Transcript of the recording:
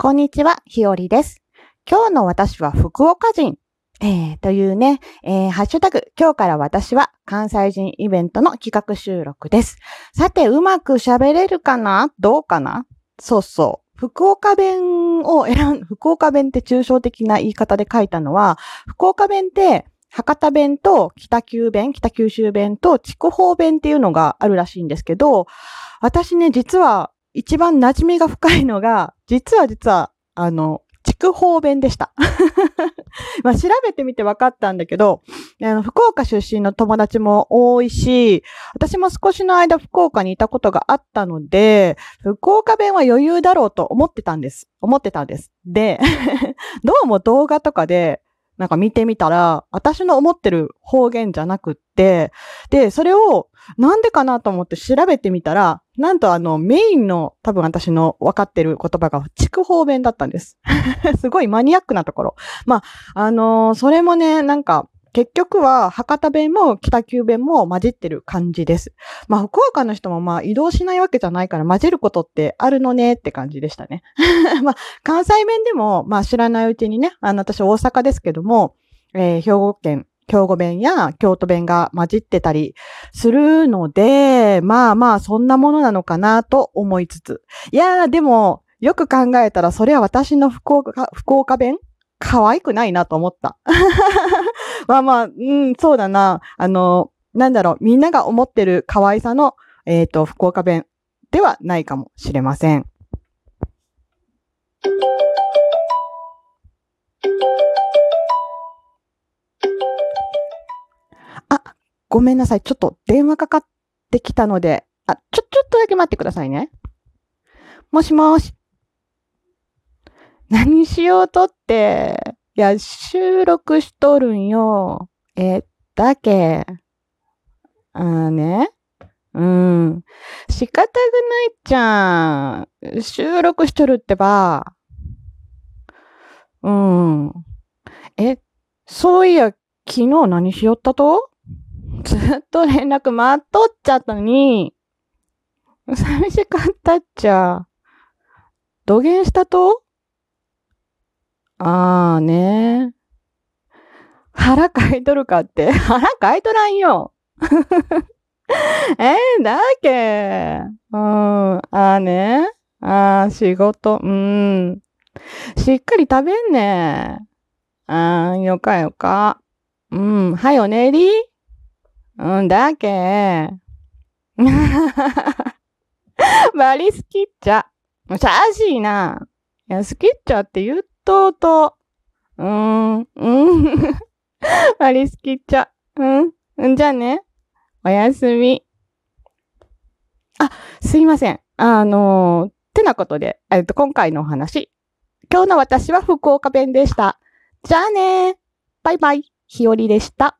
こんにちは、ひよりです。今日の私は福岡人。えー、というね、えー、ハッシュタグ、今日から私は関西人イベントの企画収録です。さて、うまく喋れるかな？どうかな？そうそう。福岡弁を選ん、福岡弁って抽象的な言い方で書いたのは、福岡弁って、博多弁と北九弁、北九州弁と筑豊弁っていうのがあるらしいんですけど、私ね、実は一番馴染みが深いのが、実は実は、あの、筑豊弁でした。まあ調べてみて分かったんだけど、あの福岡出身の友達も多いし、私も少しの間福岡にいたことがあったので、福岡弁は余裕だろうと思ってたんです。思ってたんです。で、どうも動画とかで、なんか見てみたら、私の思ってる方言じゃなくって、で、それをなんでかなと思って調べてみたら、なんとあのメインの多分私の分かってる言葉が筑豊弁だったんです。すごいマニアックなところ。まあ、あのーそれもね、なんか、結局は博多弁も北九弁も混じってる感じです。まあ、福岡の人もまあ移動しないわけじゃないから混じることってあるのねって感じでしたね。まあ、関西弁でもまあ知らないうちにね、あの私大阪ですけども、えー兵庫県、兵庫弁や京都弁が混じってたりするので、まあまあそんなものなのかなと思いつつ。いやーでも、よく考えたらそれは私の福岡、福岡弁可愛くないなと思った。まあまあ、うん、そうだな。あの、なんだろう、みんなが思ってる可愛さの、えっ、と、福岡弁ではないかもしれません。ごめんなさい。ちょっと電話かかってきたので、あ、ちょ、ちょっとだけ待ってくださいね。もしもし。何しようとって。いや、収録しとるんよ。え、だけ。あーね。うん。仕方がないじゃん。収録しとるってば。うん。え、そういや、昨日何しよったと？ずっと連絡待っとっちゃったのに。寂しかったっちゃ。土下したと？あーね。腹かいとるかって。腹かいとらんよ。えー、だっけ。うん。あーね。あー、仕事。うん。しっかり食べんね。あー、よかよか。うん。はよ寝りうんだっけ。バリ好きっちゃ。しゃーしいな。いや、好きっちゃって言っとうと。うーん、うん。バリ好きっちゃ。うん。うんじゃあね。おやすみ。あ、すいません。あのー、てなことで、えっと、今回のお話。今日の私は福岡弁でした。じゃあねバイバイ。ひよりでした。